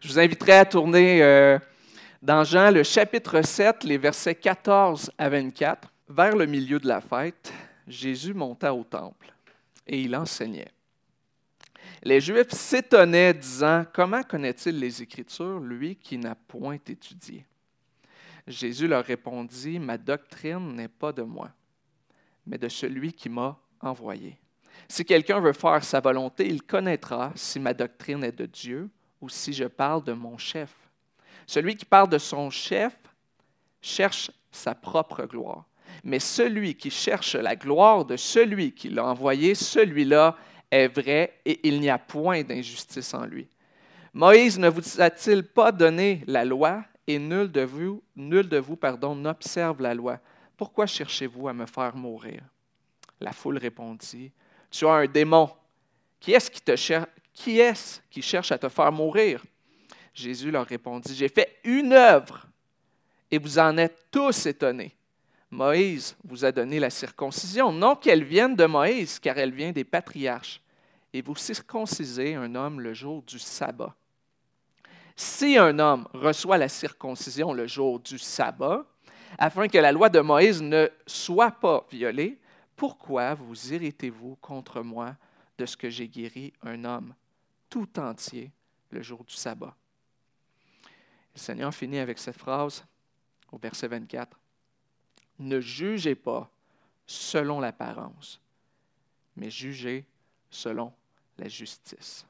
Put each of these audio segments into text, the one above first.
Je vous inviterai à tourner euh, dans Jean le chapitre 7, les versets 14 à 24. Vers le milieu de la fête, Jésus monta au temple et il enseignait. Les Juifs s'étonnaient, disant, Comment connaît-il les Écritures, lui qui n'a point étudié Jésus leur répondit, Ma doctrine n'est pas de moi, mais de celui qui m'a envoyé. Si quelqu'un veut faire sa volonté, il connaîtra si ma doctrine est de Dieu ou si je parle de mon chef. Celui qui parle de son chef cherche sa propre gloire. Mais celui qui cherche la gloire de celui qui l'a envoyé, celui-là est vrai et il n'y a point d'injustice en lui. Moïse ne vous a-t-il pas donné la loi et nul de vous, nul de vous pardon, n'observe la loi? Pourquoi cherchez-vous à me faire mourir? La foule répondit, Tu as un démon. Qui est-ce qui te cherche? Qui est-ce qui cherche à te faire mourir? Jésus leur répondit, J'ai fait une œuvre et vous en êtes tous étonnés. Moïse vous a donné la circoncision, non qu'elle vienne de Moïse, car elle vient des patriarches. Et vous circoncisez un homme le jour du sabbat. Si un homme reçoit la circoncision le jour du sabbat, afin que la loi de Moïse ne soit pas violée, pourquoi vous irritez-vous contre moi de ce que j'ai guéri un homme? Tout entier le jour du sabbat. Le Seigneur finit avec cette phrase au verset 24. Ne jugez pas selon l'apparence, mais jugez selon la justice.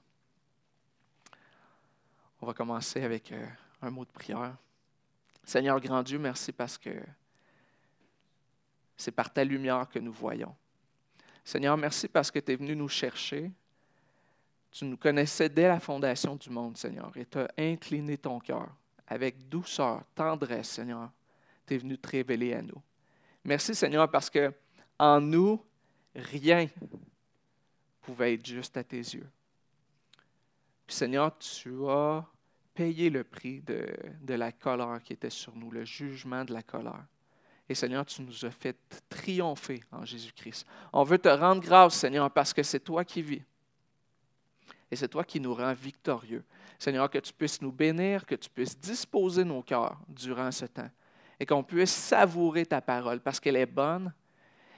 On va commencer avec euh, un mot de prière. Seigneur grand Dieu, merci parce que c'est par ta lumière que nous voyons. Seigneur, merci parce que tu es venu nous chercher tu nous connaissais dès la fondation du monde, Seigneur, et tu as incliné ton cœur avec douceur, tendresse, Seigneur. Tu es venu te révéler à nous. Merci, Seigneur, parce que en nous, rien pouvait être juste à tes yeux. Puis, Seigneur, tu as payé le prix de, de la colère qui était sur nous, le jugement de la colère. Et Seigneur, tu nous as fait triompher en Jésus-Christ. On veut te rendre grâce, Seigneur, parce que c'est toi qui vis. Et c'est toi qui nous rends victorieux. Seigneur, que tu puisses nous bénir, que tu puisses disposer nos cœurs durant ce temps et qu'on puisse savourer ta parole parce qu'elle est bonne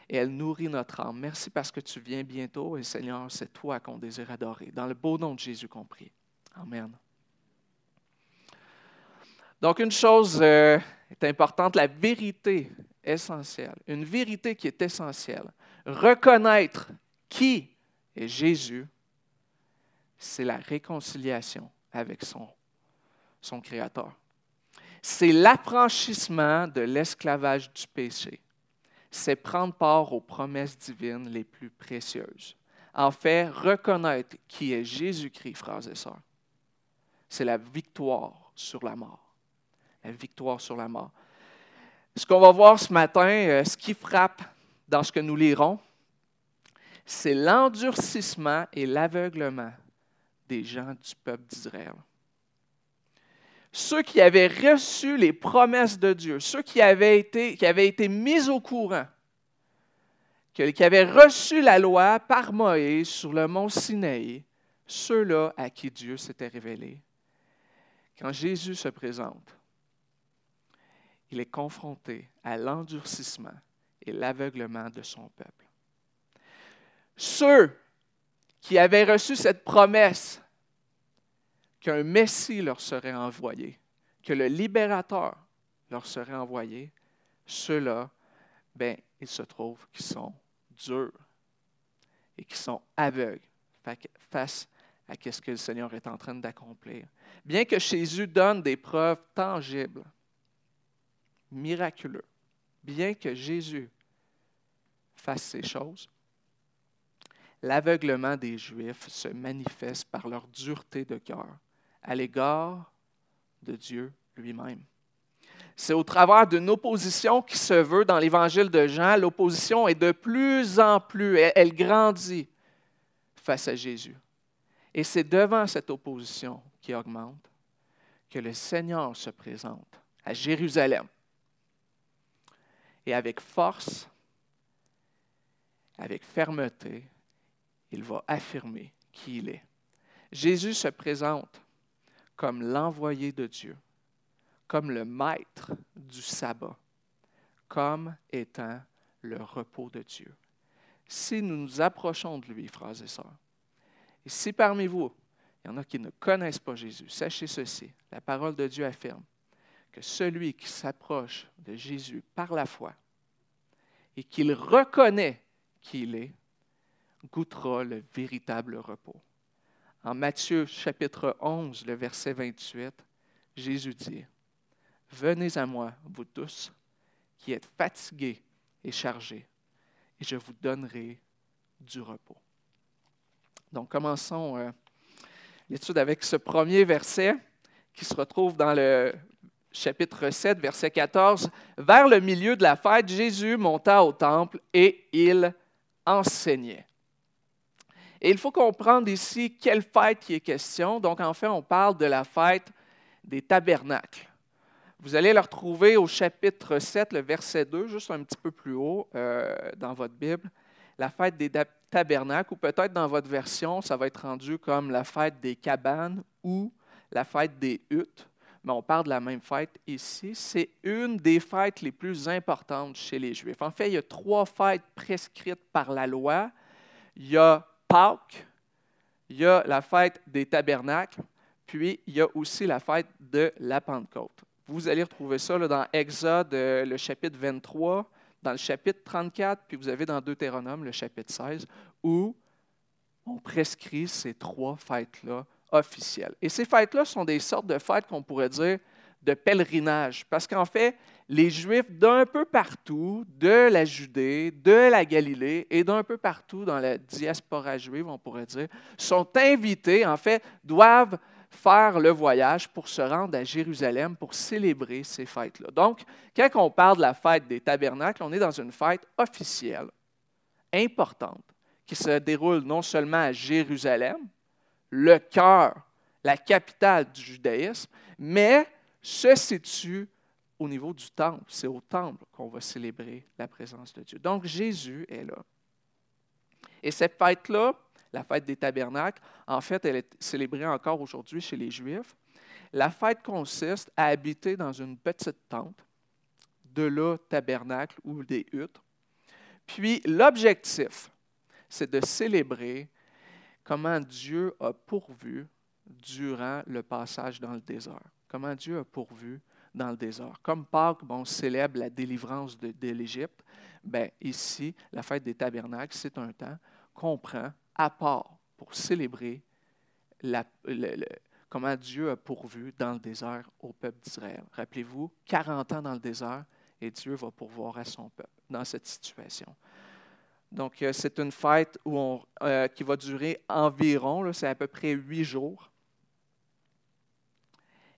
et elle nourrit notre âme. Merci parce que tu viens bientôt et Seigneur, c'est toi qu'on désire adorer. Dans le beau nom de Jésus compris. Amen. Donc une chose euh, est importante, la vérité essentielle. Une vérité qui est essentielle. Reconnaître qui est Jésus c'est la réconciliation avec son, Créateur. C'est l'affranchissement de l'esclavage du péché. C'est prendre part aux promesses divines les plus précieuses. En fait, reconnaître qui est Jésus-Christ, frères et sœurs. C'est la victoire sur la mort. La victoire sur la mort. Ce qu'on va voir ce matin, euh, ce qui frappe dans ce que nous lirons, c'est l'endurcissement et l'aveuglement des gens du peuple d'Israël. Ceux qui avaient reçu les promesses de Dieu, ceux qui avaient été, qui avaient été mis au courant, qui avaient reçu la loi par Moïse sur le mont Sinaï, ceux-là à qui Dieu s'était révélé. Quand Jésus se présente, il est confronté à l'endurcissement et l'aveuglement de son peuple. Ceux qui avaient reçu cette promesse qu'un Messie leur serait envoyé, que le libérateur leur serait envoyé, ceux-là, ben, il se trouve qu'ils sont durs et qui sont aveugles face à ce que le Seigneur est en train d'accomplir. Bien que Jésus donne des preuves tangibles, miraculeuses, bien que Jésus fasse ces choses, l'aveuglement des Juifs se manifeste par leur dureté de cœur à l'égard de Dieu lui-même. C'est au travers d'une opposition qui se veut dans l'évangile de Jean. L'opposition est de plus en plus, elle, grandit face à Jésus. Et c'est devant cette opposition qui augmente que le Seigneur se présente à Jérusalem. Et avec force, avec fermeté, il va affirmer qui il est. Jésus se présente comme l'envoyé de Dieu, comme le maître du sabbat, comme étant le repos de Dieu. Si nous nous approchons de lui, frères et sœurs, et si parmi vous, il y en a qui ne connaissent pas Jésus, sachez ceci, la parole de Dieu affirme que celui qui s'approche de Jésus par la foi et qu'il reconnaît qui il est, goûtera le véritable repos. En Matthieu chapitre 11, le verset 28, Jésus dit, Venez à moi, vous tous, qui êtes fatigués et chargés, et je vous donnerai du repos. Donc commençons euh, l'étude avec ce premier verset qui se retrouve dans le chapitre 7, verset 14. Vers le milieu de la fête, Jésus monta au temple et il enseignait. Et il faut comprendre ici quelle fête qui est question. Donc, en fait, on parle de la fête des tabernacles. Vous allez le retrouver au chapitre 7, le verset 2, juste un petit peu plus haut euh, dans votre Bible. La fête des tabernacles, ou peut-être dans votre version, ça va être rendu comme la fête des cabanes ou la fête des huttes. Mais on parle de la même fête ici. C'est une des fêtes les plus importantes chez les Juifs. En fait, il y a trois fêtes prescrites par la loi. Il y a Pâques, il y a la fête des tabernacles, puis il y a aussi la fête de la Pentecôte. Vous allez retrouver ça dans Exode, euh, le chapitre 23, dans le chapitre 34, puis vous avez dans Deutéronome, le chapitre 16, où on prescrit ces trois fêtes-là officielles. Et ces fêtes-là sont des sortes de fêtes qu'on pourrait dire de pèlerinage, parce qu'en fait, les Juifs d'un peu partout, de la Judée, de la Galilée et d'un peu partout dans la diaspora juive, on pourrait dire, sont invités, en fait, doivent faire le voyage pour se rendre à Jérusalem pour célébrer ces fêtes-là. Donc, quand on parle de la fête des tabernacles, on est dans une fête officielle, importante, qui se déroule non seulement à Jérusalem, le cœur, la capitale du judaïsme, mais se situe au niveau du temple? C'est au temple qu'on va célébrer la présence de Dieu. Donc Jésus est là. Et cette fête-là, la fête des tabernacles, en fait, elle est célébrée encore aujourd'hui chez les Juifs. La fête consiste à habiter dans une petite tente, de là tabernacle ou des huttes. Puis l'objectif, c'est de célébrer comment Dieu a pourvu durant le passage dans le désert. Comment Dieu a pourvu dans le désert. Comme Pâques, bon, célèbre la délivrance de, l'Égypte, ben, ici, la fête des tabernacles, c'est un temps qu'on prend à part pour célébrer la, comment Dieu a pourvu dans le désert au peuple d'Israël. Rappelez-vous, 40 ans dans le désert et Dieu va pourvoir à son peuple dans cette situation. Donc, euh, c'est une fête on, euh, qui va durer environ, c'est à peu près huit jours.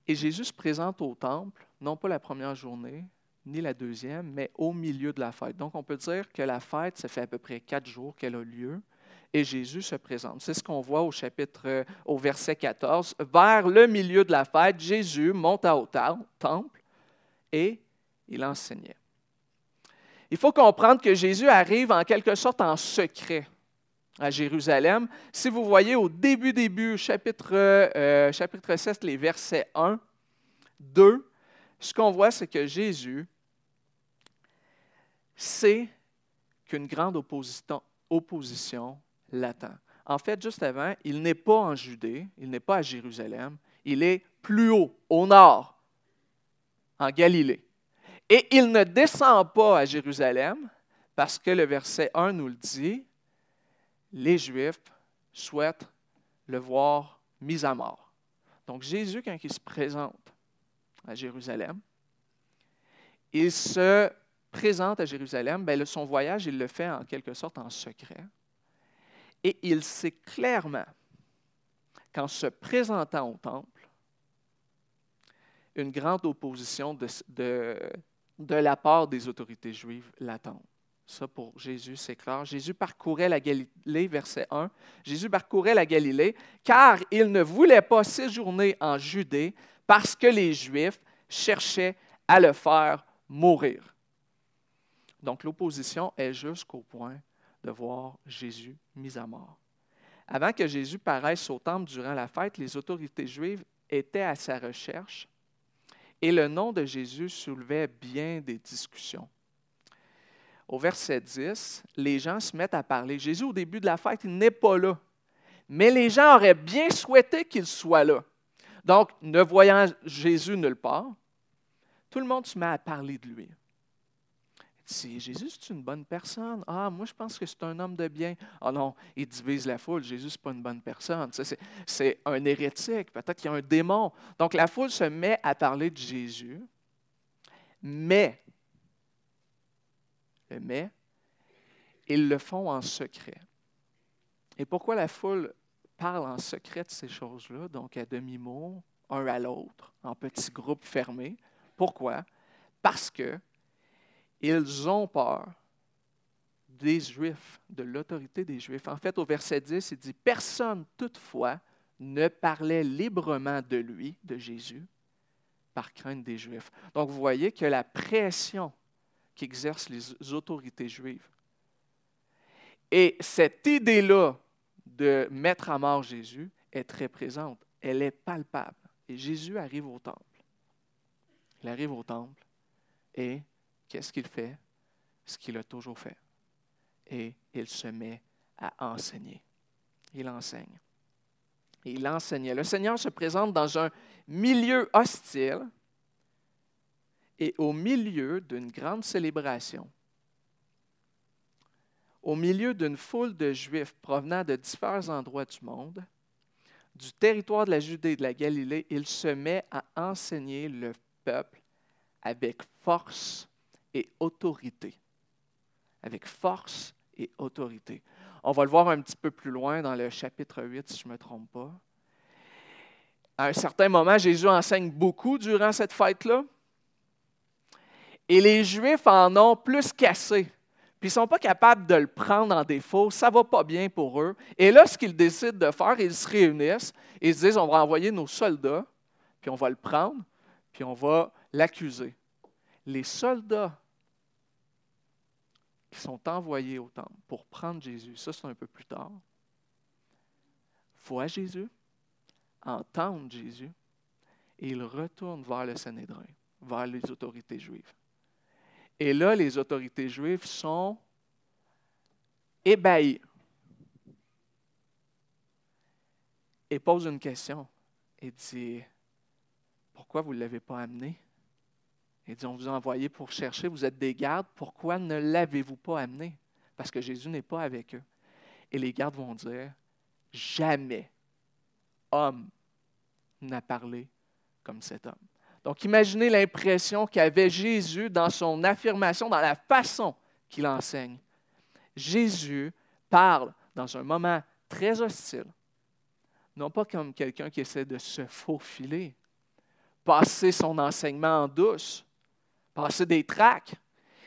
Et Jésus se présente au temple, non pas la première journée, ni la deuxième, mais au milieu de la fête. Donc, on peut dire que la fête, ça fait à peu près quatre jours qu'elle a lieu, et Jésus se présente. C'est ce qu'on voit au chapitre, au verset 14. Vers le milieu de la fête, Jésus monta au temple et il enseignait. Il faut comprendre que Jésus arrive en quelque sorte en secret à Jérusalem. Si vous voyez au début, début, chapitre, euh, chapitre 16, les versets 1, 2, ce qu'on voit, c'est que Jésus sait qu'une grande opposition, opposition l'attend. En fait, juste avant, il n'est pas en Judée, il n'est pas à Jérusalem, il est plus haut, au nord, en Galilée. Et il ne descend pas à Jérusalem parce que le verset 1 nous le dit, les Juifs souhaitent le voir mis à mort. Donc Jésus, quand il se présente à Jérusalem, il se présente à Jérusalem, bien, son voyage, il le fait en quelque sorte en secret. Et il sait clairement qu'en se présentant au temple, une grande opposition de, de, de la part des autorités juives l'attend. Ça, pour Jésus, c'est clair. Jésus parcourait la Galilée, verset 1. Jésus parcourait la Galilée car il ne voulait pas séjourner en Judée parce que les Juifs cherchaient à le faire mourir. Donc l'opposition est jusqu'au point de voir Jésus mis à mort. Avant que Jésus paraisse au temple durant la fête, les autorités juives étaient à sa recherche et le nom de Jésus soulevait bien des discussions. Au verset 10, les gens se mettent à parler. Jésus, au début de la fête, il n'est pas là. Mais les gens auraient bien souhaité qu'il soit là. Donc, ne voyant Jésus nulle part, tout le monde se met à parler de lui. Si Jésus, c'est une bonne personne. Ah, moi, je pense que c'est un homme de bien. Ah non, il divise la foule. Jésus, ce n'est pas une bonne personne. C'est un hérétique. Peut-être qu'il y a un démon. Donc, la foule se met à parler de Jésus. Mais, mais, ils le font en secret. Et pourquoi la foule parle en secret de ces choses-là, donc à demi-mot, un à l'autre, en petits groupes fermés? Pourquoi? Parce que ils ont peur des Juifs, de l'autorité des Juifs. En fait, au verset 10, il dit, Personne toutefois ne parlait librement de lui, de Jésus, par crainte des Juifs. Donc, vous voyez que la pression qu'exercent les autorités juives et cette idée-là de mettre à mort Jésus est très présente. Elle est palpable. Et Jésus arrive au temple. Il arrive au temple et qu'est-ce qu'il fait? Ce qu'il a toujours fait. Et il se met à enseigner. Il enseigne. il enseignait. Le Seigneur se présente dans un milieu hostile et au milieu d'une grande célébration. Au milieu d'une foule de Juifs provenant de différents endroits du monde, du territoire de la Judée et de la Galilée, il se met à enseigner le peuple avec force et autorité. Avec force et autorité. On va le voir un petit peu plus loin dans le chapitre 8, si je ne me trompe pas. À un certain moment, Jésus enseigne beaucoup durant cette fête-là. Et les Juifs en ont plus cassé. Puis ils ne sont pas capables de le prendre en défaut. Ça ne va pas bien pour eux. Et là, ce qu'ils décident de faire, ils se réunissent et ils se disent on va envoyer nos soldats, puis on va le prendre, puis on va l'accuser. Les soldats qui sont envoyés au temple pour prendre Jésus, ça c'est un peu plus tard, voient Jésus, entendent Jésus, et ils retournent vers le Sanhédrin, vers les autorités juives. Et là, les autorités juives sont ébahies et posent une question et disent Pourquoi vous ne l'avez pas amené? Il dit, on vous a envoyé pour chercher, vous êtes des gardes, pourquoi ne l'avez-vous pas amené? Parce que Jésus n'est pas avec eux. Et les gardes vont dire, jamais homme n'a parlé comme cet homme. Donc imaginez l'impression qu'avait Jésus dans son affirmation, dans la façon qu'il enseigne. Jésus parle dans un moment très hostile, non pas comme quelqu'un qui essaie de se faufiler, passer son enseignement en douce, passer des tracts.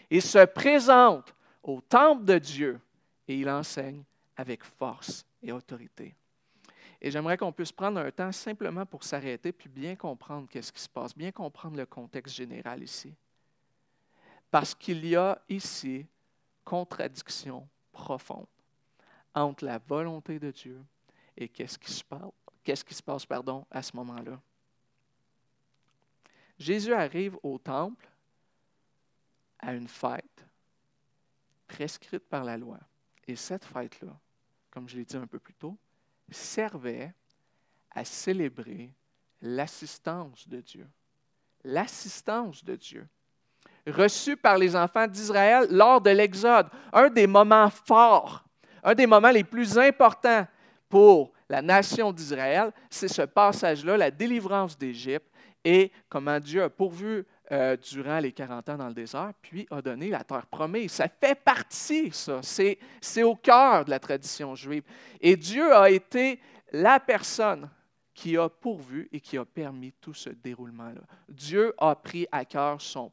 Il se présente au temple de Dieu et il enseigne avec force et autorité. Et j'aimerais qu'on puisse prendre un temps simplement pour s'arrêter puis bien comprendre qu'est-ce qui se passe, bien comprendre le contexte général ici. Parce qu'il y a ici contradiction profonde entre la volonté de Dieu et qu'est-ce qui se passe, qu'est-ce qui se passe pardon, à ce moment-là. Jésus arrive au temple à une fête prescrite par la loi. Et cette fête-là, comme je l'ai dit un peu plus tôt, servait à célébrer l'assistance de Dieu. L'assistance de Dieu reçue par les enfants d'Israël lors de l'Exode. Un des moments forts, un des moments les plus importants pour la nation d'Israël, c'est ce passage-là, la délivrance d'Égypte et comment Dieu a pourvu euh, durant les 40 ans dans le désert, puis a donné la terre promise. Ça fait partie, ça. C'est au cœur de la tradition juive. Et Dieu a été la personne qui a pourvu et qui a permis tout ce déroulement-là. Dieu a pris à cœur son,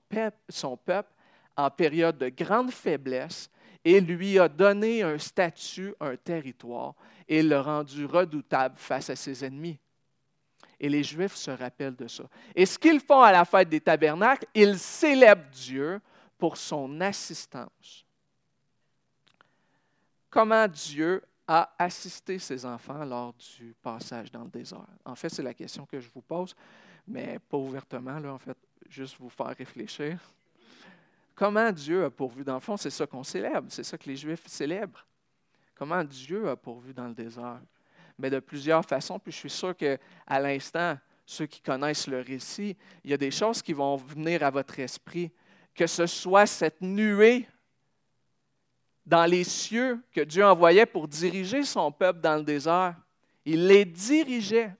son peuple en période de grande faiblesse et lui a donné un statut, un territoire, et l'a rendu redoutable face à ses ennemis. Et les Juifs se rappellent de ça. Et ce qu'ils font à la fête des tabernacles, ils célèbrent Dieu pour son assistance. Comment Dieu a assisté ses enfants lors du passage dans le désert? En fait, c'est la question que je vous pose, mais pas ouvertement, là, en fait, juste vous faire réfléchir. Comment Dieu a pourvu? Dans le fond, c'est ça qu'on célèbre, c'est ça que les Juifs célèbrent. Comment Dieu a pourvu dans le désert? Mais de plusieurs façons, puis je suis sûr qu'à l'instant, ceux qui connaissent le récit, il y a des choses qui vont venir à votre esprit, que ce soit cette nuée dans les cieux que Dieu envoyait pour diriger son peuple dans le désert. Il les dirigeait.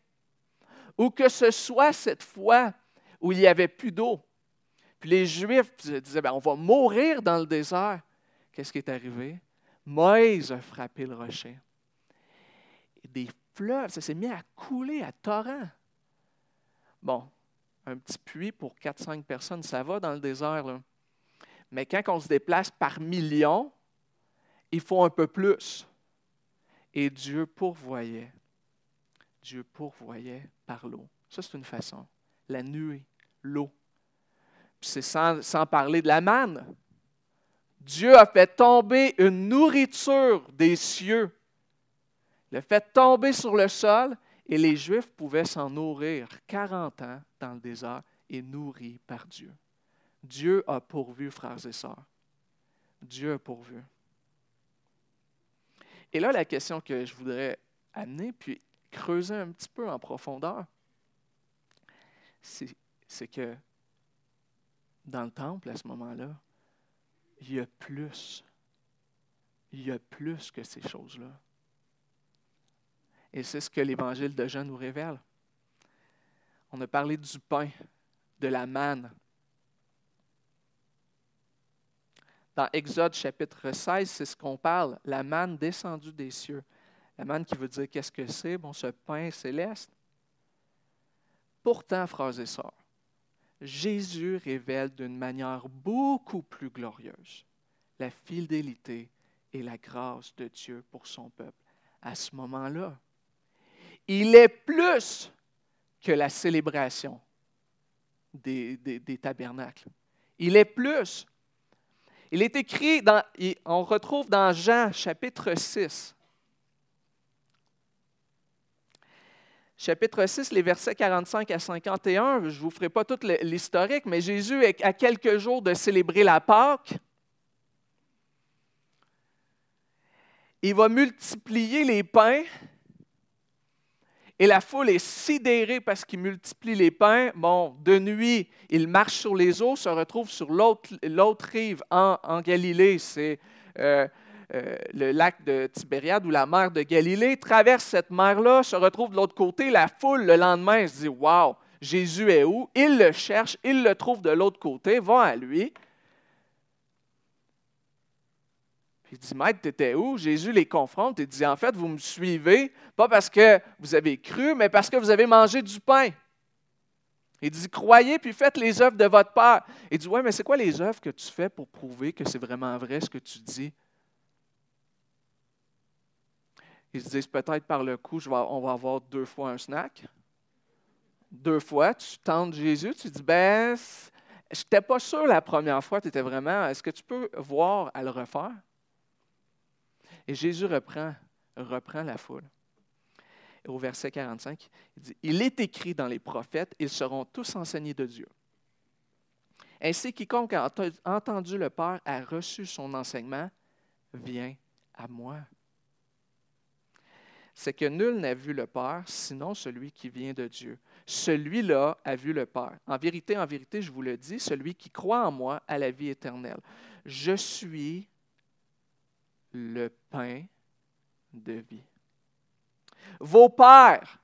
Ou que ce soit cette fois où il n'y avait plus d'eau. Puis les Juifs disaient, ben, on va mourir dans le désert. Qu'est-ce qui est arrivé? Moïse a frappé le rocher. Fleuves, ça s'est mis à couler à torrent. Bon, un petit puits pour 4-5 personnes, ça va dans le désert. Mais quand on se déplace par millions, il faut un peu plus. Et Dieu pourvoyait. Dieu pourvoyait par l'eau. Ça, c'est une façon. La nuée, l'eau. C'est sans, sans parler de la manne. Dieu a fait tomber une nourriture des cieux. A fait tomber sur le sol et les Juifs pouvaient s'en nourrir 40 ans dans le désert et nourris par Dieu. Dieu a pourvu, frères et sœurs. Dieu a pourvu. Et là, la question que je voudrais amener, puis creuser un petit peu en profondeur, c'est que dans le temple, à ce moment-là, il y a plus. Il y a plus que ces choses-là. Et c'est ce que l'évangile de Jean nous révèle. On a parlé du pain, de la manne. Dans Exode chapitre 16, c'est ce qu'on parle, la manne descendue des cieux. La manne qui veut dire qu'est-ce que c'est? Bon, ce pain céleste. Pourtant, frères et sœurs, Jésus révèle d'une manière beaucoup plus glorieuse la fidélité et la grâce de Dieu pour son peuple. À ce moment-là, il est plus que la célébration des, tabernacles. Il est plus. Il est écrit, dans, on retrouve dans Jean chapitre 6. Chapitre 6, les versets 45 à 51, je ne vous ferai pas tout l'historique, mais Jésus est à quelques jours de célébrer la Pâque. Il va multiplier les pains et la foule est sidérée parce qu'il multiplie les pains. Bon, de nuit, il marche sur les eaux, se retrouve sur l'autre rive en, Galilée. C'est euh, euh, le lac de Tibériade ou la mer de Galilée. Traverse cette mer-là, se retrouve de l'autre côté. La foule, le lendemain, se dit Waouh, Jésus est où Il le cherche, il le trouve de l'autre côté, va à lui. Il dit, Maître, tu étais où? Jésus les confronte et dit, en fait, vous me suivez, pas parce que vous avez cru, mais parce que vous avez mangé du pain. Il dit, croyez puis faites les œuvres de votre Père. Il dit, ouais, mais c'est quoi les œuvres que tu fais pour prouver que c'est vraiment vrai ce que tu dis? Ils se disent peut-être par le coup, on va avoir deux fois un snack. Deux fois, tu tentes Jésus, tu dis, ben, je n'étais pas sûr la première fois, tu étais vraiment, est-ce que tu peux voir à le refaire? Et Jésus reprend, reprend la foule. au verset 45, il dit, Il est écrit dans les prophètes, ils seront tous enseignés de Dieu. Ainsi, quiconque a entendu le Père a reçu son enseignement, vient à moi. C'est que nul n'a vu le Père, sinon celui qui vient de Dieu. Celui-là a vu le Père. En vérité, en vérité, je vous le dis, celui qui croit en moi a la vie éternelle. Je suis le pain de vie. Vos pères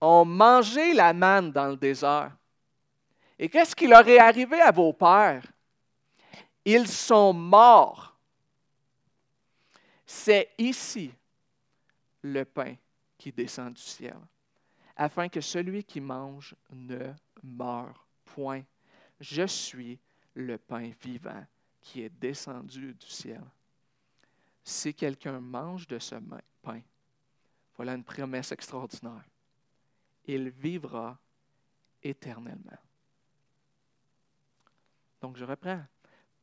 ont mangé la manne dans le désert. Et qu'est-ce qui leur est arrivé à vos pères? Ils sont morts. C'est ici le pain qui descend du ciel, afin que celui qui mange ne meure point. Je suis le pain vivant qui est descendu du ciel si quelqu'un mange de ce pain, voilà une promesse extraordinaire. Il vivra éternellement. Donc je reprends.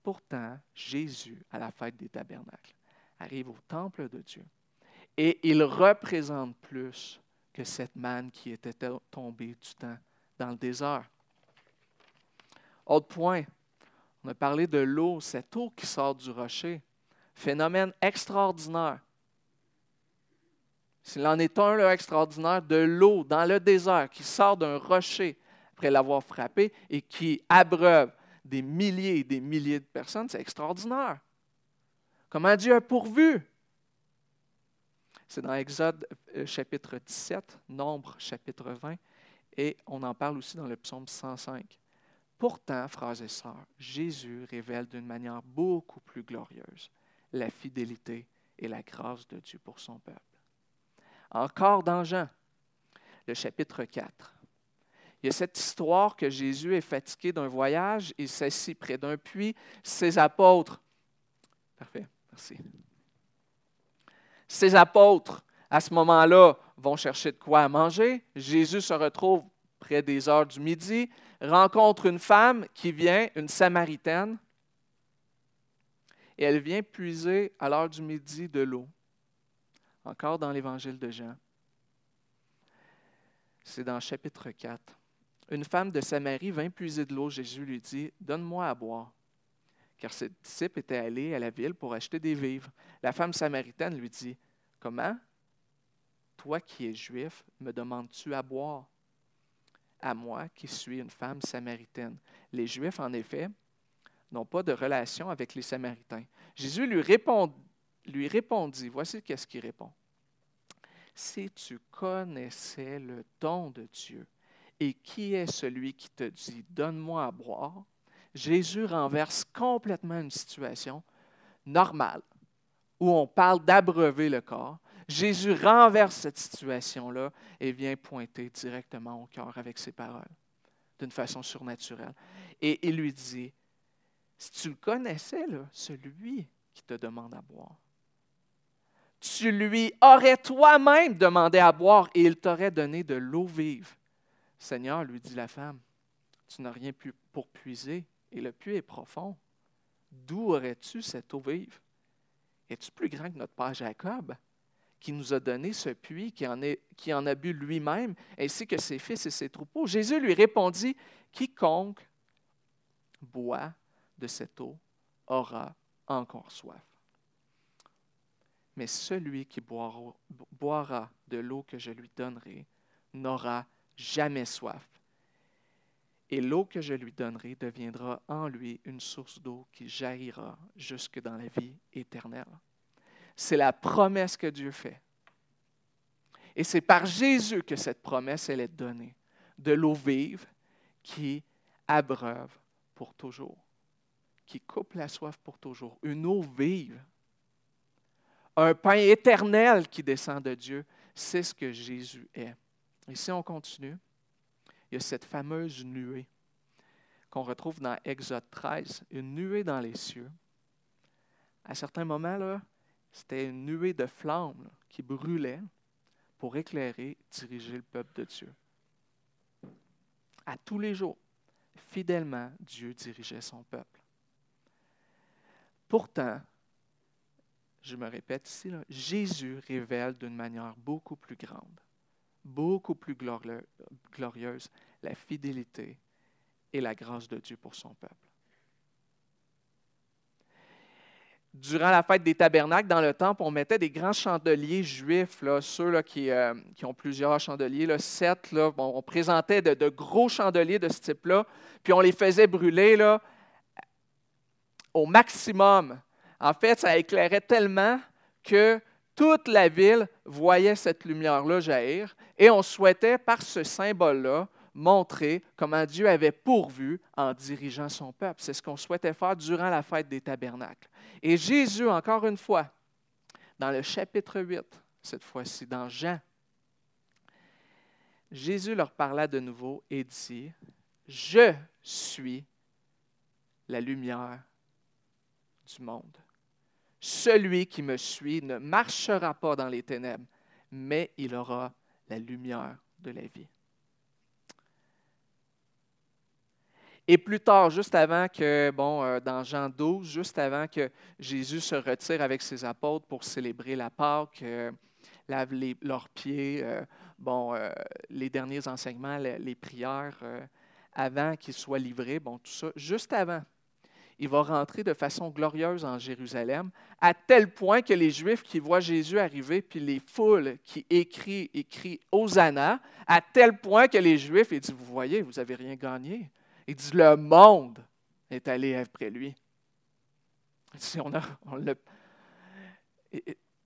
Pourtant, Jésus, à la fête des tabernacles, arrive au temple de Dieu Et il représente plus que cette manne qui était tombée du temps dans le désert. Autre point, on a parlé de l'eau, cette eau qui sort du rocher. Phénomène extraordinaire. S'il en est un extraordinaire, de l'eau dans le désert qui sort d'un rocher après l'avoir frappé et qui abreuve des milliers et des milliers de personnes, c'est extraordinaire. Comment Dieu a pourvu? C'est dans Exode euh, chapitre 17, Nombre chapitre 20, et on en parle aussi dans le psaume 105. Pourtant, frères et sœurs, Jésus révèle d'une manière beaucoup plus glorieuse la fidélité et la grâce de Dieu pour son peuple. Encore dans Jean, le chapitre 4. Il y a cette histoire que Jésus est fatigué d'un voyage, il s'assit près d'un puits, ses apôtres. Parfait, merci. Ses apôtres, à ce moment-là, vont chercher de quoi manger. Jésus se retrouve près des heures du midi, rencontre une femme qui vient, une Samaritaine, et elle vient puiser à l'heure du midi de l'eau. Encore dans l'évangile de Jean. C'est dans chapitre 4. Une femme de Samarie vint puiser de l'eau. Jésus lui dit, Donne-moi à boire. Car ses disciples étaient allés à la ville pour acheter des vivres. La femme samaritaine lui dit, Comment Toi qui es juif, me demandes-tu à boire À moi qui suis une femme samaritaine. Les Juifs, en effet, n'ont pas de relation avec les Samaritains. Jésus lui, lui répondit, voici qu'est-ce qu'il répond. Si tu connaissais le don de Dieu et qui est celui qui te dit, donne-moi à boire, Jésus renverse complètement une situation normale où on parle d'abreuver le corps. Jésus renverse cette situation-là et vient pointer directement au cœur avec ses paroles, d'une façon surnaturelle. Et il lui dit, si tu le connaissais, celui qui te demande à boire, tu lui aurais toi-même demandé à boire et il t'aurait donné de l'eau vive. Seigneur, lui dit la femme, tu n'as rien pu pour puiser et le puits est profond. D'où aurais-tu cette eau vive? Es-tu plus grand que notre père Jacob, qui nous a donné ce puits, qui en a bu lui-même, ainsi que ses fils et ses troupeaux? Jésus lui répondit, Quiconque boit de cette eau aura encore soif. Mais celui qui boira, de l'eau que je lui donnerai n'aura jamais soif. Et l'eau que je lui donnerai deviendra en lui une source d'eau qui jaillira jusque dans la vie éternelle. C'est la promesse que Dieu fait. Et c'est par Jésus que cette promesse, est donnée. De l'eau vive qui abreuve pour toujours qui coupe la soif pour toujours, une eau vive, un pain éternel qui descend de Dieu. C'est ce que Jésus est. Et si on continue, il y a cette fameuse nuée qu'on retrouve dans Exode 13, une nuée dans les cieux. À certains moments, là, c'était une nuée de flammes qui brûlait pour éclairer, diriger le peuple de Dieu. À tous les jours, fidèlement, Dieu dirigeait son peuple. Pourtant, je me répète ici, Jésus révèle d'une manière beaucoup plus grande, beaucoup plus glorieuse la fidélité et la grâce de Dieu pour son peuple. Durant la fête des tabernacles, dans le temple, on mettait des grands chandeliers juifs, ceux euh, qui, ont plusieurs chandeliers, sept. Là, on présentait de, gros chandeliers de ce type-là, puis on les faisait brûler au maximum. En fait, ça éclairait tellement que toute la ville voyait cette lumière-là jaillir et on souhaitait, par ce symbole-là, montrer comment Dieu avait pourvu en dirigeant son peuple. C'est ce qu'on souhaitait faire durant la fête des tabernacles. Et Jésus, encore une fois, dans le chapitre 8, cette fois-ci, dans Jean, Jésus leur parla de nouveau et dit, Je suis la lumière monde. Celui qui me suit ne marchera pas dans les ténèbres, mais il aura la lumière de la vie. Et plus tard, juste avant que, bon, euh, dans Jean 12, juste avant que Jésus se retire avec ses apôtres pour célébrer la Pâque, euh, lave leurs pieds, euh, bon, les derniers enseignements, les, prières, euh, avant qu'ils soient livrés, bon, tout ça, juste avant. Il va rentrer de façon glorieuse en Jérusalem, à tel point que les Juifs qui voient Jésus arriver, puis les foules qui écrient, écrient Hosanna, à tel point que les Juifs, ils disent, vous voyez, vous n'avez rien gagné. Ils disent, le monde est allé après lui. Si on a,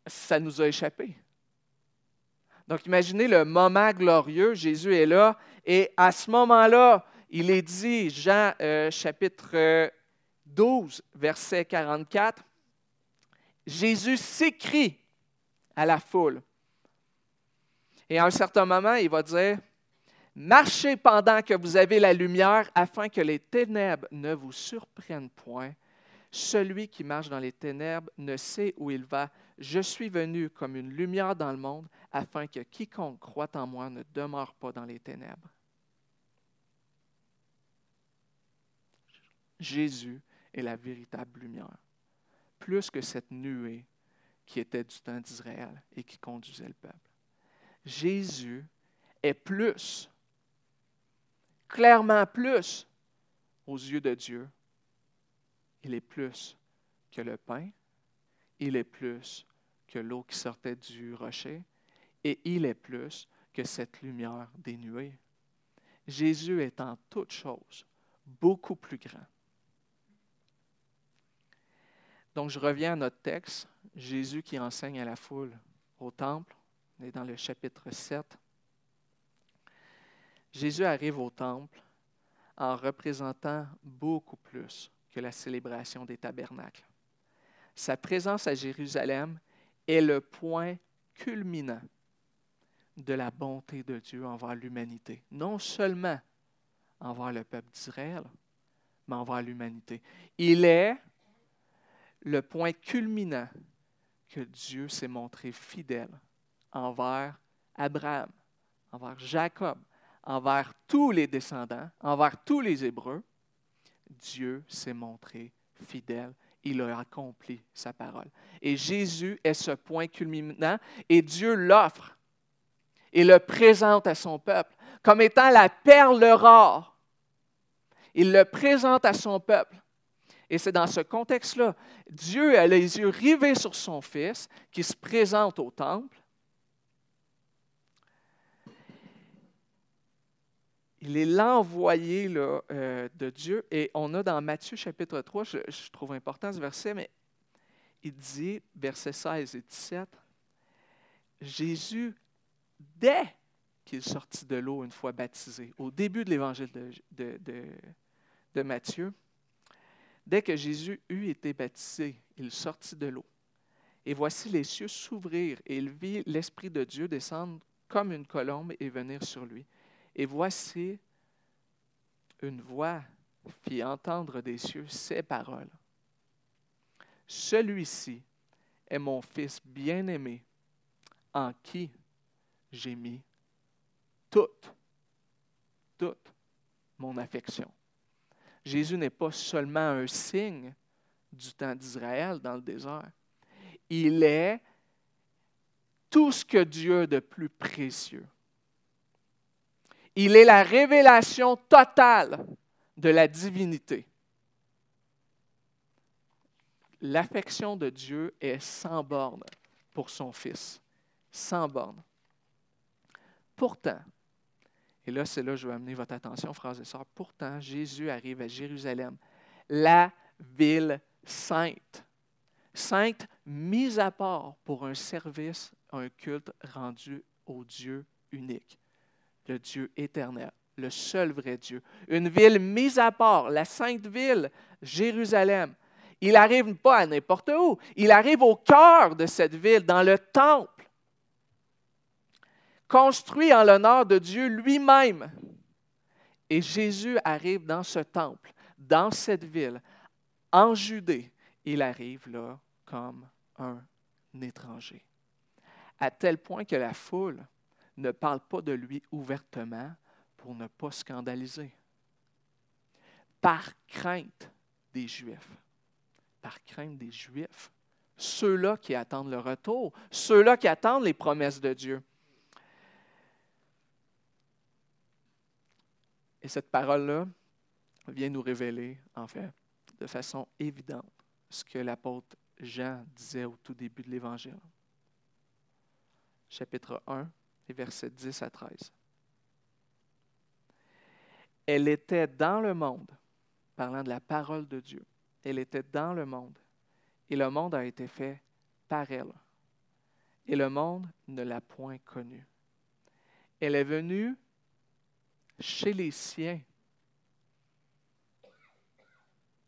ça nous a échappé. Donc imaginez le moment glorieux, Jésus est là, et à ce moment-là, il est dit, Jean euh, chapitre 12, verset 44, Jésus s'écrie à la foule. Et à un certain moment, il va dire, Marchez pendant que vous avez la lumière, afin que les ténèbres ne vous surprennent point. Celui qui marche dans les ténèbres ne sait où il va. Je suis venu comme une lumière dans le monde, afin que quiconque croit en moi ne demeure pas dans les ténèbres. Jésus est la véritable lumière, plus que cette nuée qui était du temps d'Israël et qui conduisait le peuple. Jésus est plus, clairement plus, aux yeux de Dieu. Il est plus que le pain, il est plus que l'eau qui sortait du rocher, et il est plus que cette lumière des nuées. Jésus est en toutes choses beaucoup plus grand. Donc je reviens à notre texte, Jésus qui enseigne à la foule au temple, on est dans le chapitre 7. Jésus arrive au temple en représentant beaucoup plus que la célébration des tabernacles. Sa présence à Jérusalem est le point culminant de la bonté de Dieu envers l'humanité. Non seulement envers le peuple d'Israël, mais envers l'humanité. Il est le point culminant que Dieu s'est montré fidèle envers Abraham, envers Jacob, envers tous les descendants, envers tous les Hébreux. Dieu s'est montré fidèle il a accompli sa parole. Et Jésus est ce point culminant et Dieu l'offre et le présente à son peuple comme étant la perle rare. Il le présente à son peuple. Et c'est dans ce contexte-là, Dieu a les yeux rivés sur son Fils qui se présente au temple. Il est l'envoyé euh, de Dieu. Et on a dans Matthieu chapitre 3, je, trouve important ce verset, mais il dit, versets 16 et 17, Jésus dès qu'il sortit de l'eau une fois baptisé, au début de l'évangile de, Matthieu, dès que Jésus eut été baptisé, il sortit de l'eau. Et voici les cieux s'ouvrir, et il vit l'Esprit de Dieu descendre comme une colombe et venir sur lui. Et voici une voix fit entendre des cieux ces paroles. Celui-ci est mon Fils bien-aimé, en qui j'ai mis toute, toute mon affection. Jésus n'est pas seulement un signe du temps d'Israël dans le désert. Il est tout ce que Dieu a de plus précieux. Il est la révélation totale de la divinité. L'affection de Dieu est sans borne pour son Fils, sans borne. Pourtant, et là, c'est là que je veux amener votre attention, frères et sœurs, pourtant, Jésus arrive à Jérusalem, la ville sainte. Sainte, mise à part pour un service, un culte rendu au Dieu unique, le Dieu éternel, le seul vrai Dieu. Une ville mise à part, la sainte ville, Jérusalem. Il n'arrive pas à n'importe où, il arrive au cœur de cette ville, dans le temple construit en l'honneur de Dieu lui-même. Et Jésus arrive dans ce temple, dans cette ville, en Judée. Il arrive là comme un étranger. À tel point que la foule ne parle pas de lui ouvertement pour ne pas scandaliser. Par crainte des Juifs. Par crainte des Juifs, ceux-là qui attendent le retour, ceux-là qui attendent les promesses de Dieu. Et cette parole-là vient nous révéler, en fait, de façon évidente, ce que l'apôtre Jean disait au tout début de l'Évangile. Chapitre 1, les versets 10 à 13. Elle était dans le monde, parlant de la parole de Dieu. Elle était dans le monde, et le monde a été fait par elle. Et le monde ne l'a point connue. Elle est venue chez les siens.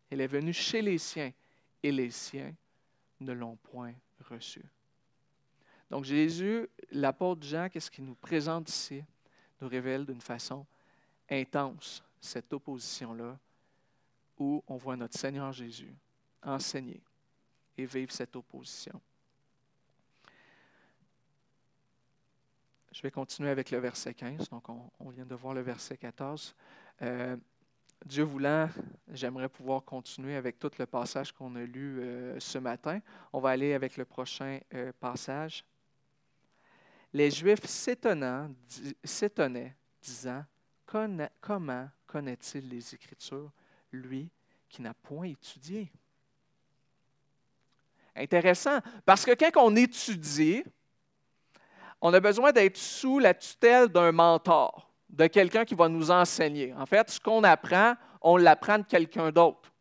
Elle est venue chez les siens et les siens ne l'ont point reçue. Donc Jésus, l'apôtre Jean, qu'est-ce qu'il nous présente ici, nous révèle d'une façon intense cette opposition-là où on voit notre Seigneur Jésus enseigner et vivre cette opposition. Je vais continuer avec le verset 15. Donc, on, vient de voir le verset 14. Euh, Dieu voulant, j'aimerais pouvoir continuer avec tout le passage qu'on a lu euh, ce matin. On va aller avec le prochain euh, passage. Les Juifs s'étonnaient, disant Comment connaît-il les Écritures, lui qui n'a point étudié? Intéressant, parce que quand on étudie, on a besoin d'être sous la tutelle d'un mentor, de quelqu'un qui va nous enseigner. En fait, ce qu'on apprend, on l'apprend de quelqu'un d'autre.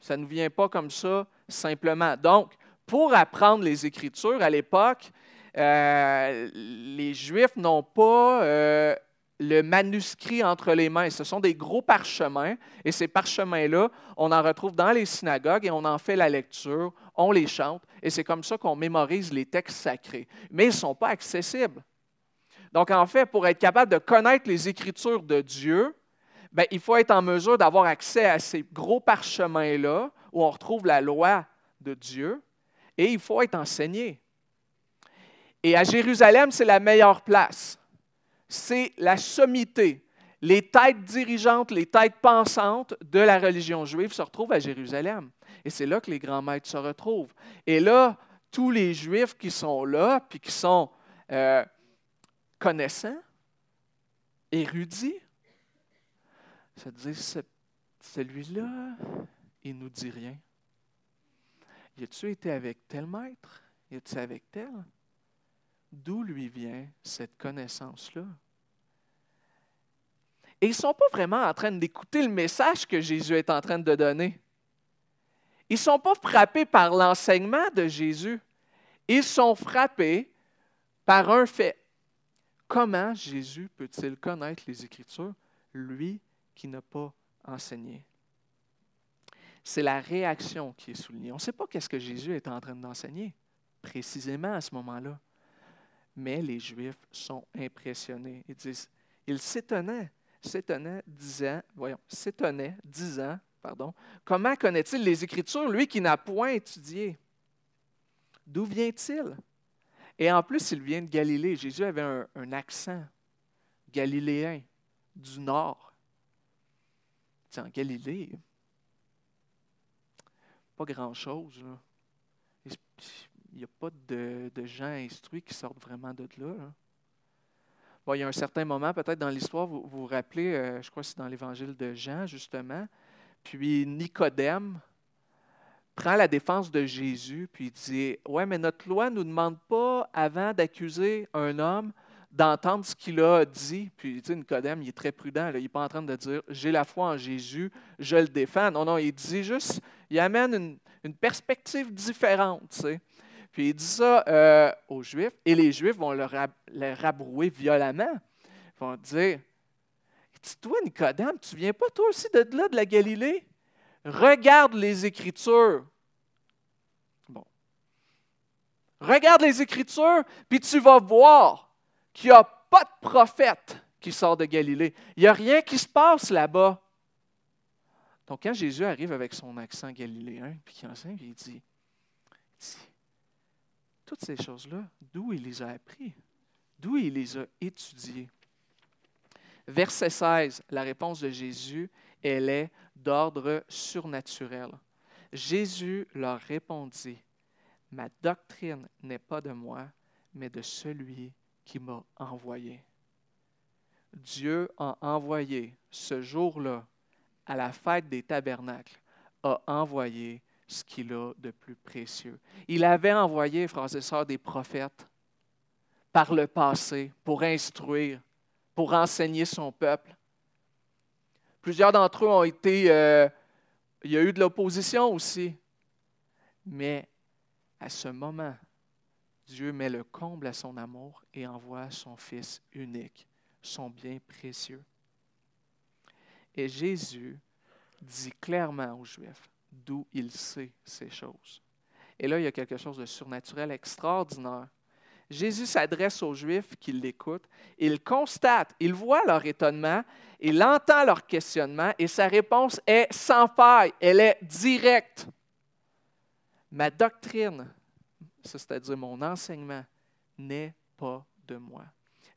Ça ne vient pas comme ça simplement. Donc, pour apprendre les Écritures à l'époque, euh, les Juifs n'ont pas euh, le manuscrit entre les mains. Ce sont des gros parchemins et ces parchemins-là, on en retrouve dans les synagogues et on en fait la lecture, on les chante et c'est comme ça qu'on mémorise les textes sacrés. Mais ils ne sont pas accessibles. Donc en fait, pour être capable de connaître les Écritures de Dieu, ben, il faut être en mesure d'avoir accès à ces gros parchemins-là où on retrouve la loi de Dieu et il faut être enseigné. Et à Jérusalem, c'est la meilleure place c'est la sommité. Les têtes dirigeantes, les têtes pensantes de la religion juive se retrouvent à Jérusalem. Et c'est là que les grands maîtres se retrouvent. Et là, tous les Juifs qui sont là, puis qui sont euh, connaissants, érudits, se disent, celui-là, il nous dit rien. Y a-tu été avec tel maître? Y a-tu avec tel? D'où lui vient cette connaissance-là? Et ils ne sont pas vraiment en train d'écouter le message que Jésus est en train de donner. Ils ne sont pas frappés par l'enseignement de Jésus. Ils sont frappés par un fait. Comment Jésus peut-il connaître les Écritures, lui qui n'a pas enseigné? C'est la réaction qui est soulignée. On ne sait pas qu'est-ce que Jésus est en train d'enseigner précisément à ce moment-là mais les Juifs sont impressionnés. Ils disent, ils s'étonnaient, s'étonnaient, disant, voyons, s'étonnaient, disant, comment connaît-il les Écritures, lui qui n'a point étudié? D'où vient-il? Et en plus, il vient de Galilée. Jésus avait un, accent galiléen du nord. C'est en Galilée, pas grand-chose. Il n'y a pas de, gens instruits qui sortent vraiment de là. Il y a un certain moment, peut-être dans l'histoire, vous vous, rappelez, euh, je crois que c'est dans l'évangile de Jean, justement, puis Nicodème prend la défense de Jésus, puis dit Ouais, mais notre loi ne nous demande pas, avant d'accuser un homme, d'entendre ce qu'il a dit. Puis, tu sais, Nicodème, il est très prudent. il n'est pas en train de dire J'ai la foi en Jésus, je le défends. Non, non, il dit juste il amène une, perspective différente. Puis il dit ça euh, aux Juifs, et les Juifs vont le les rabrouer violemment. Ils vont dire Toi, Nicodème, tu viens pas toi aussi de là, de la Galilée? Regarde les Écritures. Bon. Regarde les Écritures, puis tu vas voir qu'il n'y a pas de prophète qui sort de Galilée. Il n'y a rien qui se passe là-bas. Donc, quand Jésus arrive avec son accent galiléen, puis qu'il enseigne, il dit, il dit toutes ces choses-là, d'où il les a appris, d'où il les a étudiées? Verset 16, la réponse de Jésus, elle est d'ordre surnaturel. Jésus leur répondit, Ma doctrine n'est pas de moi, mais de celui qui m'a envoyé. Dieu a envoyé ce jour-là, à la fête des tabernacles, a envoyé ce qu'il a de plus précieux. Il avait envoyé, frères et sœurs, des prophètes par le passé pour instruire, pour enseigner son peuple. Plusieurs d'entre eux ont été... Euh, il y a eu de l'opposition aussi. Mais à ce moment, Dieu met le comble à son amour et envoie son Fils unique, son bien précieux. Et Jésus dit clairement aux Juifs d'où il sait ces choses. Et là, il y a quelque chose de surnaturel extraordinaire. Jésus s'adresse aux Juifs qui l'écoutent, il constate, il voit leur étonnement, il entend leur questionnement et sa réponse est sans faille, elle est directe. Ma doctrine, c'est-à-dire mon enseignement, n'est pas de moi.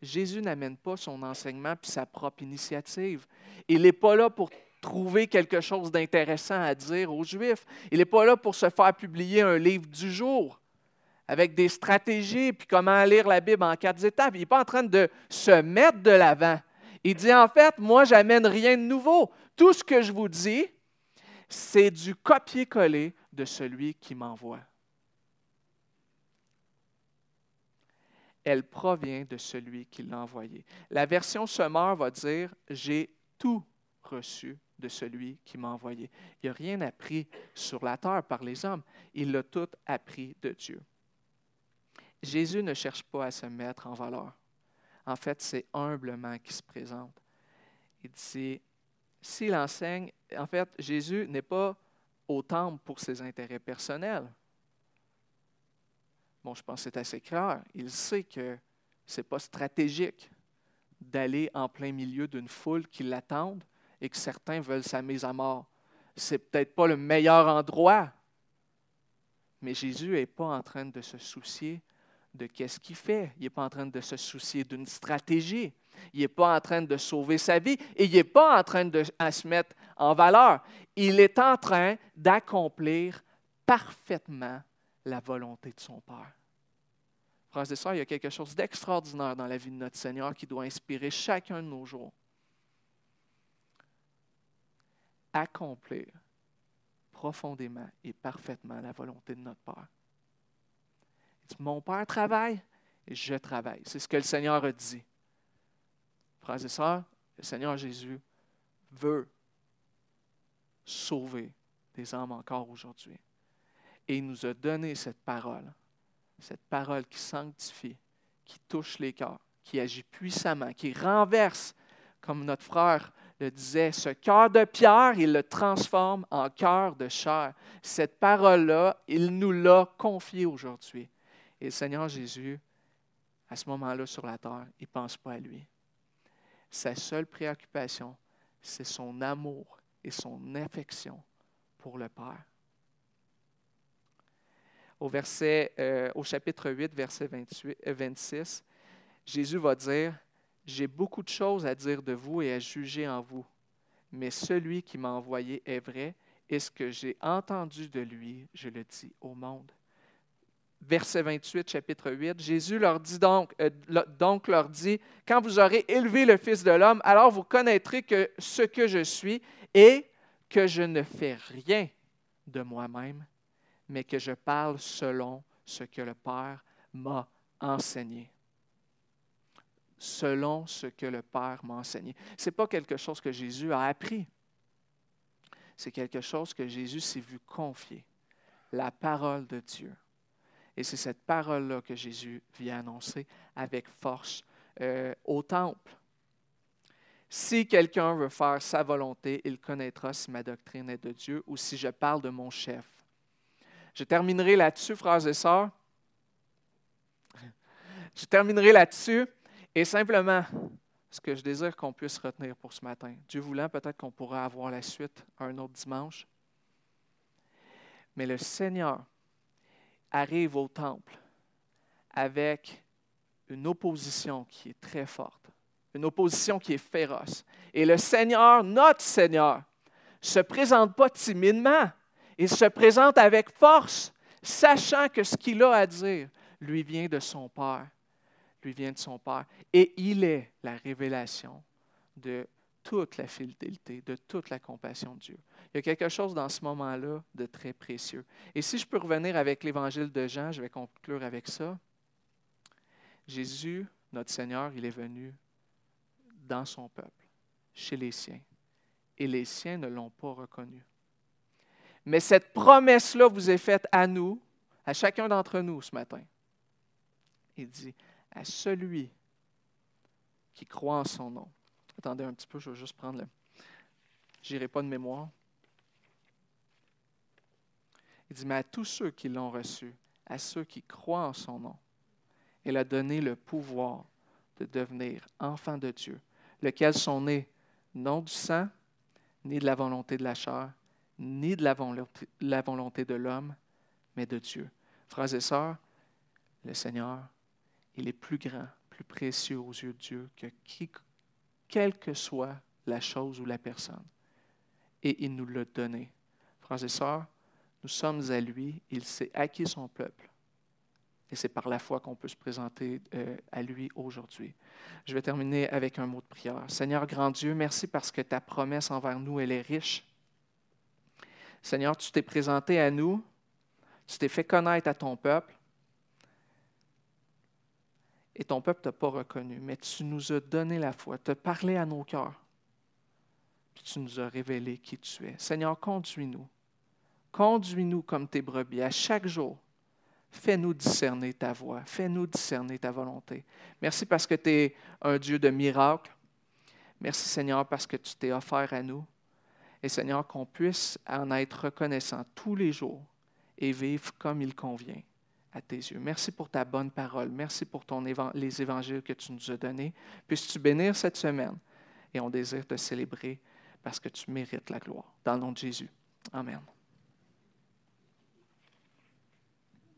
Jésus n'amène pas son enseignement puis sa propre initiative. Il n'est pas là pour trouver quelque chose d'intéressant à dire aux Juifs. Il n'est pas là pour se faire publier un livre du jour avec des stratégies, puis comment lire la Bible en quatre étapes. Il n'est pas en train de se mettre de l'avant. Il dit en fait, moi, j'amène rien de nouveau. Tout ce que je vous dis, c'est du copier-coller de celui qui m'envoie. Elle provient de celui qui l'a envoyé. La version Semeur va dire J'ai tout reçu de celui qui m'a envoyé. Il n'a rien appris sur la terre par les hommes, il l'a tout appris de Dieu. Jésus ne cherche pas à se mettre en valeur. En fait, c'est humblement qu'il se présente. Il dit, s'il enseigne, en fait, Jésus n'est pas au temple pour ses intérêts personnels. Bon, je pense que c'est assez clair. Il sait que ce n'est pas stratégique d'aller en plein milieu d'une foule qui l'attendent et que certains veulent sa mise à mort. C'est peut-être pas le meilleur endroit, mais Jésus n'est pas en train de se soucier de qu'est-ce qu'il fait. Il n'est pas en train de se soucier d'une stratégie. Il n'est pas en train de sauver sa vie et il n'est pas en train de se mettre en valeur. Il est en train d'accomplir parfaitement la volonté de son Père. Frères et sœurs, il y a quelque chose d'extraordinaire dans la vie de notre Seigneur qui doit inspirer chacun de nos jours. Accomplir profondément et parfaitement la volonté de notre Père. Mon Père travaille et je travaille. C'est ce que le Seigneur a dit. Frères et sœurs, le Seigneur Jésus veut sauver des âmes encore aujourd'hui. Et il nous a donné cette parole, cette parole qui sanctifie, qui touche les cœurs, qui agit puissamment, qui renverse, comme notre frère le disait, ce cœur de pierre, il le transforme en cœur de chair. Cette parole-là, il nous l'a confiée aujourd'hui. Et le Seigneur Jésus, à ce moment-là sur la terre, il ne pense pas à lui. Sa seule préoccupation, c'est son amour et son affection pour le Père. Au, euh, chapitre 8, verset 28, 26, euh, Jésus va dire, J'ai beaucoup de choses à dire de vous et à juger en vous, mais celui qui m'a envoyé est vrai, et ce que j'ai entendu de lui, je le dis au monde verset 28, chapitre 8, Jésus leur dit donc, euh, leur dit, quand vous aurez élevé le Fils de l'homme, alors vous connaîtrez que ce que je suis et que je ne fais rien de moi-même, mais que je parle selon ce que le Père m'a enseigné. Selon ce que le Père m'a enseigné. Ce n'est pas quelque chose que Jésus a appris. C'est quelque chose que Jésus s'est vu confier. La parole de Dieu. Et c'est cette parole-là que Jésus vient annoncer avec force euh, au temple. Si quelqu'un veut faire sa volonté, il connaîtra si ma doctrine est de Dieu ou si je parle de mon chef. Je terminerai là-dessus, frères et sœurs. Je terminerai là-dessus et simplement ce que je désire qu'on puisse retenir pour ce matin. Dieu voulant, peut-être qu'on pourra avoir la suite un autre dimanche. Mais le Seigneur arrive au temple avec une opposition qui est très forte, une opposition qui est féroce. Et le Seigneur, notre Seigneur, se présente pas timidement, il se présente avec force. sachant que ce qu'il a à dire lui vient de son Père, lui vient de son Père, et il est la révélation de toute la fidélité, de toute la compassion de Dieu. Il y a quelque chose dans ce moment-là de très précieux. Et si je peux revenir avec l'évangile de Jean, je vais conclure avec ça. Jésus, notre Seigneur, il est venu dans son peuple, chez les siens, et les siens ne l'ont pas reconnu. Mais cette promesse-là vous est faite à nous, à chacun d'entre nous ce matin. Il dit, à celui qui croit en son nom. Attendez un petit peu, je vais juste prendre le... J'irai pas de mémoire. Il dit, mais à tous ceux qui l'ont reçu, à ceux qui croient en son nom, il a donné le pouvoir de devenir enfants de Dieu, lesquels sont nés non du sang, ni de la volonté de la chair, ni de la volonté, de l'homme, mais de Dieu. Frères et sœurs, le Seigneur, il est plus grand, plus précieux aux yeux de Dieu que qui, quelle que soit la chose ou la personne. Et il nous l'a donné. Frères et sœurs, nous sommes à lui, il s'est acquis son peuple. Et c'est par la foi qu'on peut se présenter euh, à lui aujourd'hui. Je vais terminer avec un mot de prière. Seigneur grand Dieu, merci parce que ta promesse envers nous, elle est riche. Seigneur, tu t'es présenté à nous, tu t'es fait connaître à ton peuple, et ton peuple ne t'a pas reconnu, mais tu nous as donné la foi, tu as parlé à nos cœurs, puis tu nous as révélé qui tu es. Seigneur, conduis-nous. Conduis-nous comme tes brebis à chaque jour. Fais-nous discerner ta voix. Fais-nous discerner ta volonté. Merci parce que tu es un Dieu de miracles. Merci Seigneur parce que tu t'es offert à nous. Et Seigneur, qu'on puisse en être reconnaissant tous les jours et vivre comme il convient à tes yeux. Merci pour ta bonne parole. Merci pour les évangiles que tu nous as donnés. Puisses-tu bénir cette semaine? Et on désire te célébrer parce que tu mérites la gloire. Dans le nom de Jésus. Amen.